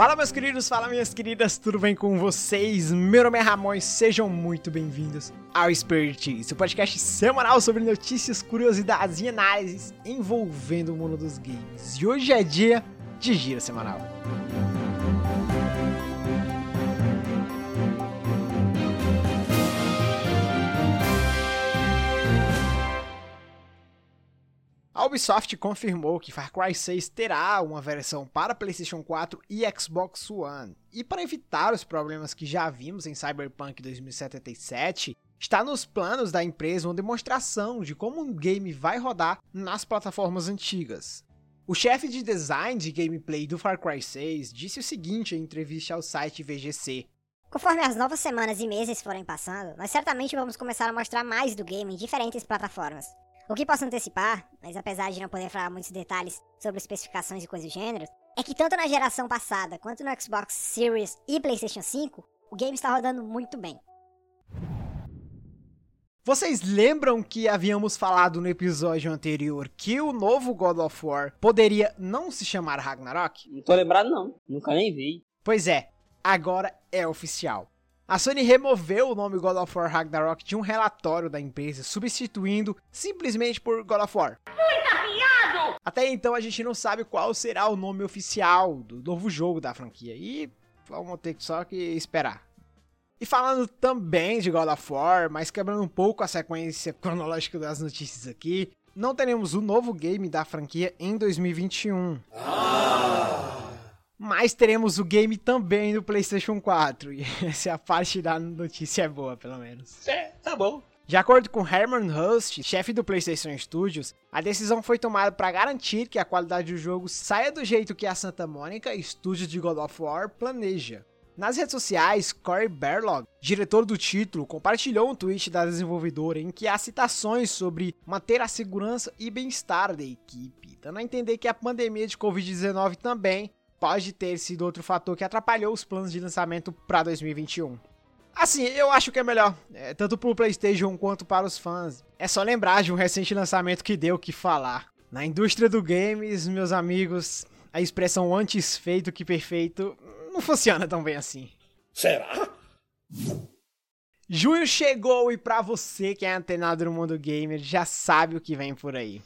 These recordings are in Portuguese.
Fala meus queridos, fala minhas queridas, tudo bem com vocês? Meu nome é Ramon sejam muito bem-vindos ao Spirit, seu podcast semanal sobre notícias, curiosidades e análises envolvendo o mundo dos games. E hoje é dia de giro semanal. Ubisoft confirmou que Far Cry 6 terá uma versão para PlayStation 4 e Xbox One. E para evitar os problemas que já vimos em Cyberpunk 2077, está nos planos da empresa uma demonstração de como um game vai rodar nas plataformas antigas. O chefe de design de gameplay do Far Cry 6 disse o seguinte em entrevista ao site VGC: Conforme as novas semanas e meses forem passando, nós certamente vamos começar a mostrar mais do game em diferentes plataformas. O que posso antecipar, mas apesar de não poder falar muitos detalhes sobre especificações e coisas do gênero, é que tanto na geração passada quanto no Xbox Series e PlayStation 5, o game está rodando muito bem. Vocês lembram que havíamos falado no episódio anterior que o novo God of War poderia não se chamar Ragnarok? Não tô lembrado não, nunca nem vi. Pois é, agora é oficial. A Sony removeu o nome God of War Ragnarok de um relatório da empresa, substituindo simplesmente por God of War. Muito Até então a gente não sabe qual será o nome oficial do novo jogo da franquia e vamos ter só que esperar. E falando também de God of War, mas quebrando um pouco a sequência cronológica das notícias aqui, não teremos o novo game da franquia em 2021. Ah. Mas teremos o game também no PlayStation 4. E essa é a parte da notícia é boa, pelo menos. É, tá bom. De acordo com Herman Hust, chefe do PlayStation Studios, a decisão foi tomada para garantir que a qualidade do jogo saia do jeito que a Santa Mônica, estúdio de God of War, planeja. Nas redes sociais, Corey Barlog, diretor do título, compartilhou um tweet da desenvolvedora em que há citações sobre manter a segurança e bem-estar da equipe, dando a entender que a pandemia de Covid-19 também pode ter sido outro fator que atrapalhou os planos de lançamento para 2021. Assim, eu acho que é melhor, é, tanto para o PlayStation quanto para os fãs. É só lembrar de um recente lançamento que deu o que falar. Na indústria do games, meus amigos, a expressão antes feito que perfeito não funciona tão bem assim. Será? Junho chegou e para você que é antenado no mundo gamer já sabe o que vem por aí.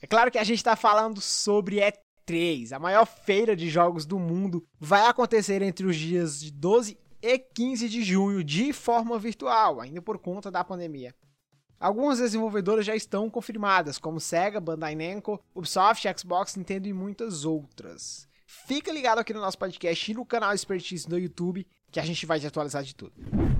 É claro que a gente está falando sobre E3, a maior feira de jogos do mundo, vai acontecer entre os dias de 12 e 15 de junho de forma virtual, ainda por conta da pandemia. Algumas desenvolvedoras já estão confirmadas, como Sega, Bandai Namco, Ubisoft, Xbox, Nintendo e muitas outras. Fica ligado aqui no nosso podcast e no canal Expertise no YouTube, que a gente vai te atualizar de tudo.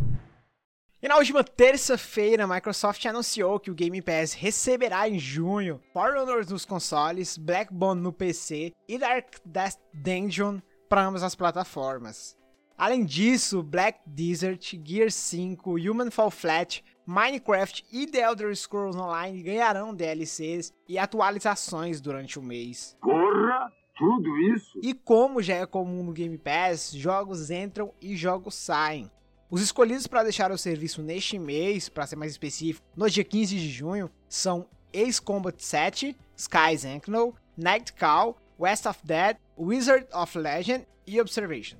E na última terça-feira, a Microsoft anunciou que o Game Pass receberá em junho For Honor nos consoles, Blackbone no PC e Dark Death Dungeon para ambas as plataformas. Além disso, Black Desert, Gear 5, Human Fall Flat, Minecraft e The Elder Scrolls Online ganharão DLCs e atualizações durante o mês. Porra! Tudo isso? E como já é comum no Game Pass, jogos entram e jogos saem. Os escolhidos para deixar o serviço neste mês, para ser mais específico, no dia 15 de junho, são Ace Combat 7, Skies Ankno, Night Call, West of Dead, Wizard of Legend e Observation.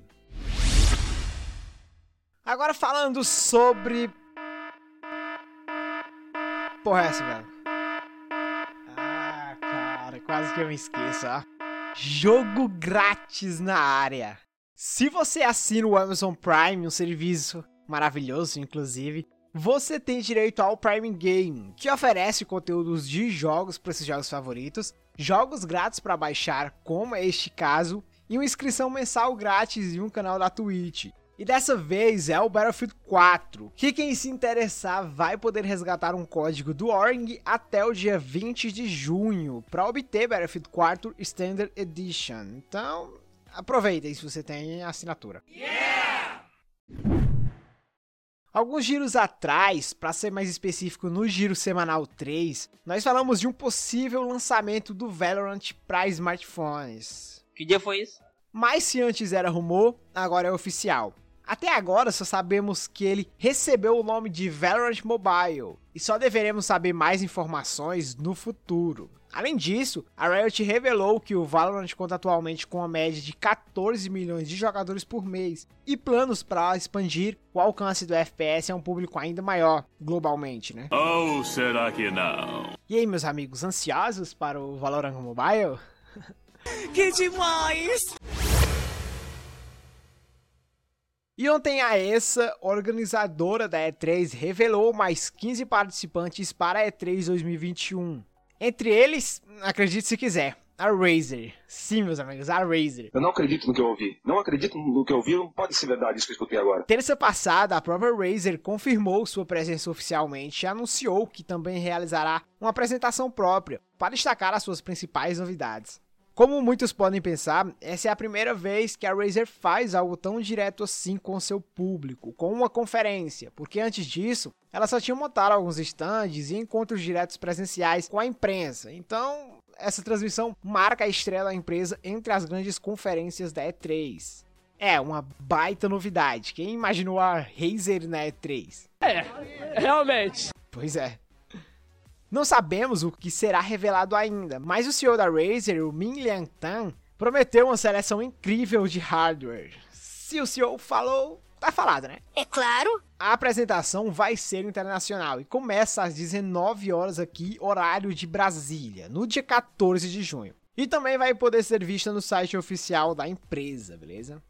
Agora falando sobre. Porra, é essa, velho. Ah, cara, quase que eu me esqueço, ó. Jogo grátis na área. Se você assina o Amazon Prime, um serviço maravilhoso, inclusive, você tem direito ao Prime Game, que oferece conteúdos de jogos para esses jogos favoritos, jogos grátis para baixar, como é este caso, e uma inscrição mensal grátis em um canal da Twitch. E dessa vez é o Battlefield 4, que quem se interessar vai poder resgatar um código do Org até o dia 20 de junho para obter Battlefield 4 Standard Edition. Então, aproveita aí se você tem assinatura. Yeah! Alguns giros atrás, para ser mais específico no giro semanal 3, nós falamos de um possível lançamento do Valorant para smartphones. Que dia foi isso? Mas se antes era rumor, agora é oficial. Até agora só sabemos que ele recebeu o nome de Valorant Mobile e só deveremos saber mais informações no futuro. Além disso, a Riot revelou que o Valorant conta atualmente com uma média de 14 milhões de jogadores por mês e planos para expandir o alcance do FPS a um público ainda maior globalmente, né? Ou será que não? E aí, meus amigos, ansiosos para o Valorant Mobile? Que demais! E ontem a ESA, organizadora da E3, revelou mais 15 participantes para a E3 2021. Entre eles, acredite se quiser, a Razer. Sim, meus amigos, a Razer. Eu não acredito no que eu ouvi. Não acredito no que eu ouvi, não pode ser verdade isso que eu escutei agora. Terça passada, a própria Razer confirmou sua presença oficialmente e anunciou que também realizará uma apresentação própria para destacar as suas principais novidades. Como muitos podem pensar, essa é a primeira vez que a Razer faz algo tão direto assim com seu público, com uma conferência, porque antes disso, ela só tinha montado alguns stands e encontros diretos presenciais com a imprensa. Então, essa transmissão marca a estreia da empresa entre as grandes conferências da E3. É uma baita novidade. Quem imaginou a Razer na E3? É, realmente. Pois é. Não sabemos o que será revelado ainda, mas o CEO da Razer, o Min Liang Tan, prometeu uma seleção incrível de hardware. Se o CEO falou, tá falado, né? É claro. A apresentação vai ser internacional e começa às 19 horas aqui, horário de Brasília, no dia 14 de junho. E também vai poder ser vista no site oficial da empresa, beleza?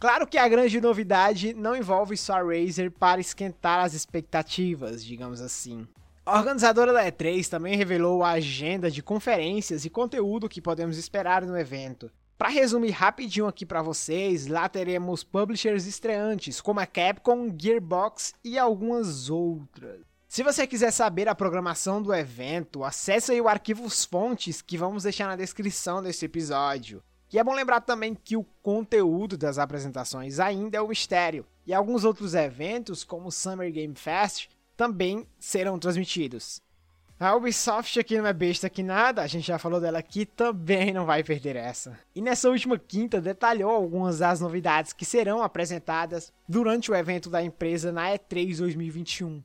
Claro que a grande novidade não envolve só a Razer para esquentar as expectativas, digamos assim. A organizadora da E3 também revelou a agenda de conferências e conteúdo que podemos esperar no evento. Para resumir rapidinho aqui para vocês, lá teremos publishers estreantes como a Capcom, Gearbox e algumas outras. Se você quiser saber a programação do evento, acesse aí o arquivos fontes que vamos deixar na descrição desse episódio. E é bom lembrar também que o conteúdo das apresentações ainda é um mistério, e alguns outros eventos, como o Summer Game Fest, também serão transmitidos. A Ubisoft aqui não é besta que nada, a gente já falou dela aqui, também não vai perder essa. E nessa última quinta detalhou algumas das novidades que serão apresentadas durante o evento da empresa na E3 2021.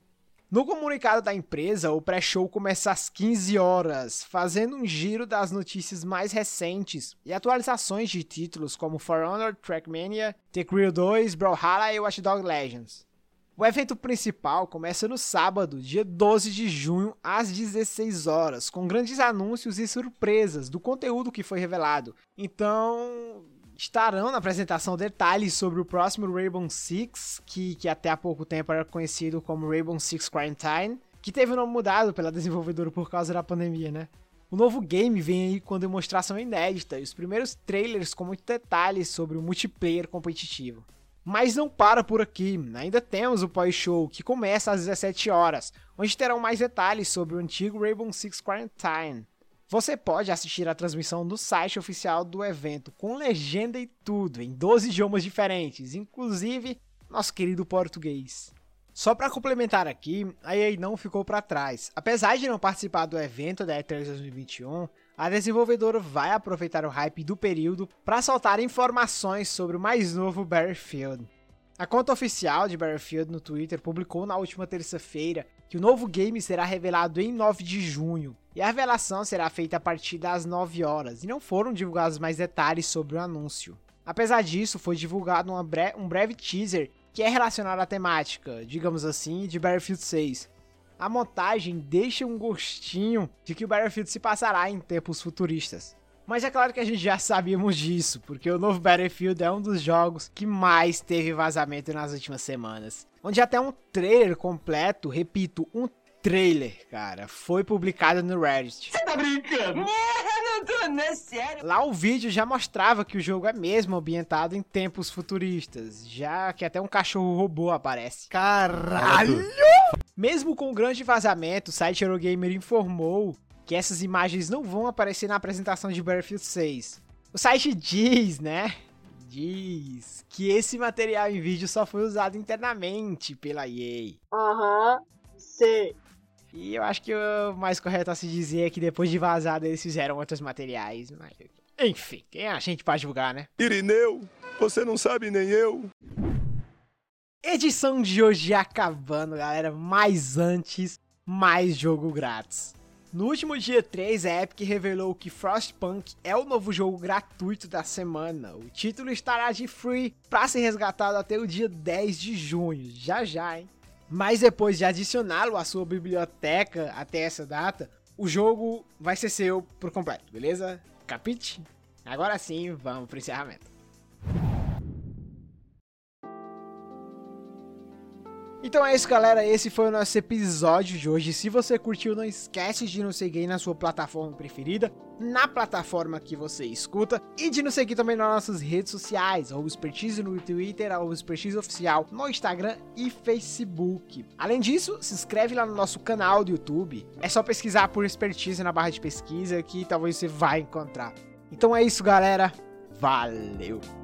No comunicado da empresa, o pré-show começa às 15 horas, fazendo um giro das notícias mais recentes e atualizações de títulos como For Honor, Trackmania, The Crew 2, Brawlhalla e Watch Dogs Legends. O evento principal começa no sábado, dia 12 de junho, às 16 horas, com grandes anúncios e surpresas do conteúdo que foi revelado. Então, estarão na apresentação detalhes sobre o próximo Rainbow Six, que, que até há pouco tempo era conhecido como Rainbow Six Quarantine, que teve o nome mudado pela desenvolvedora por causa da pandemia, né? O novo game vem aí com demonstração inédita e os primeiros trailers com muitos detalhes sobre o multiplayer competitivo. Mas não para por aqui, ainda temos o pós-show que começa às 17 horas, onde terão mais detalhes sobre o antigo Rainbow Six Quarantine. Você pode assistir a transmissão no site oficial do evento, com legenda e tudo, em 12 idiomas diferentes, inclusive nosso querido português. Só para complementar aqui, a EA não ficou para trás. Apesar de não participar do evento da E3 2021, a desenvolvedora vai aproveitar o hype do período para soltar informações sobre o mais novo Battlefield. A conta oficial de Battlefield no Twitter publicou na última terça-feira que o novo game será revelado em 9 de junho, e a revelação será feita a partir das 9 horas, e não foram divulgados mais detalhes sobre o anúncio. Apesar disso, foi divulgado bre um breve teaser que é relacionado à temática, digamos assim, de Battlefield 6. A montagem deixa um gostinho de que o Battlefield se passará em tempos futuristas. Mas é claro que a gente já sabíamos disso, porque o novo Battlefield é um dos jogos que mais teve vazamento nas últimas semanas. Onde até um trailer completo, repito, um trailer, cara, foi publicado no Reddit. Você tá brincando? não tô, não é sério. Lá o vídeo já mostrava que o jogo é mesmo ambientado em tempos futuristas, já que até um cachorro robô aparece. Caralho! Mesmo com o grande vazamento, o site Eurogamer informou que essas imagens não vão aparecer na apresentação de Battlefield 6. O site diz, né? Diz que esse material em vídeo só foi usado internamente pela EA. Aham, sei. E eu acho que o mais correto a se dizer é que depois de vazado eles fizeram outros materiais, mas... Enfim, quem é a gente pra divulgar, né? Irineu, você não sabe nem eu. Edição de hoje acabando, galera. Mas antes, mais jogo grátis. No último dia 3, a Epic revelou que Frostpunk é o novo jogo gratuito da semana. O título estará de free para ser resgatado até o dia 10 de junho, já já, hein? Mas depois de adicioná-lo à sua biblioteca até essa data, o jogo vai ser seu por completo, beleza? Capite? Agora sim, vamos pro encerramento. Então é isso, galera. Esse foi o nosso episódio de hoje. Se você curtiu, não esquece de nos seguir na sua plataforma preferida, na plataforma que você escuta, e de nos seguir também nas nossas redes sociais, ou Expertise no Twitter, ou Expertise Oficial no Instagram e Facebook. Além disso, se inscreve lá no nosso canal do YouTube. É só pesquisar por Expertise na barra de pesquisa que talvez você vai encontrar. Então é isso, galera. Valeu!